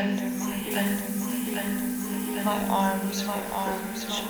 Under my arms, my arms, my arms.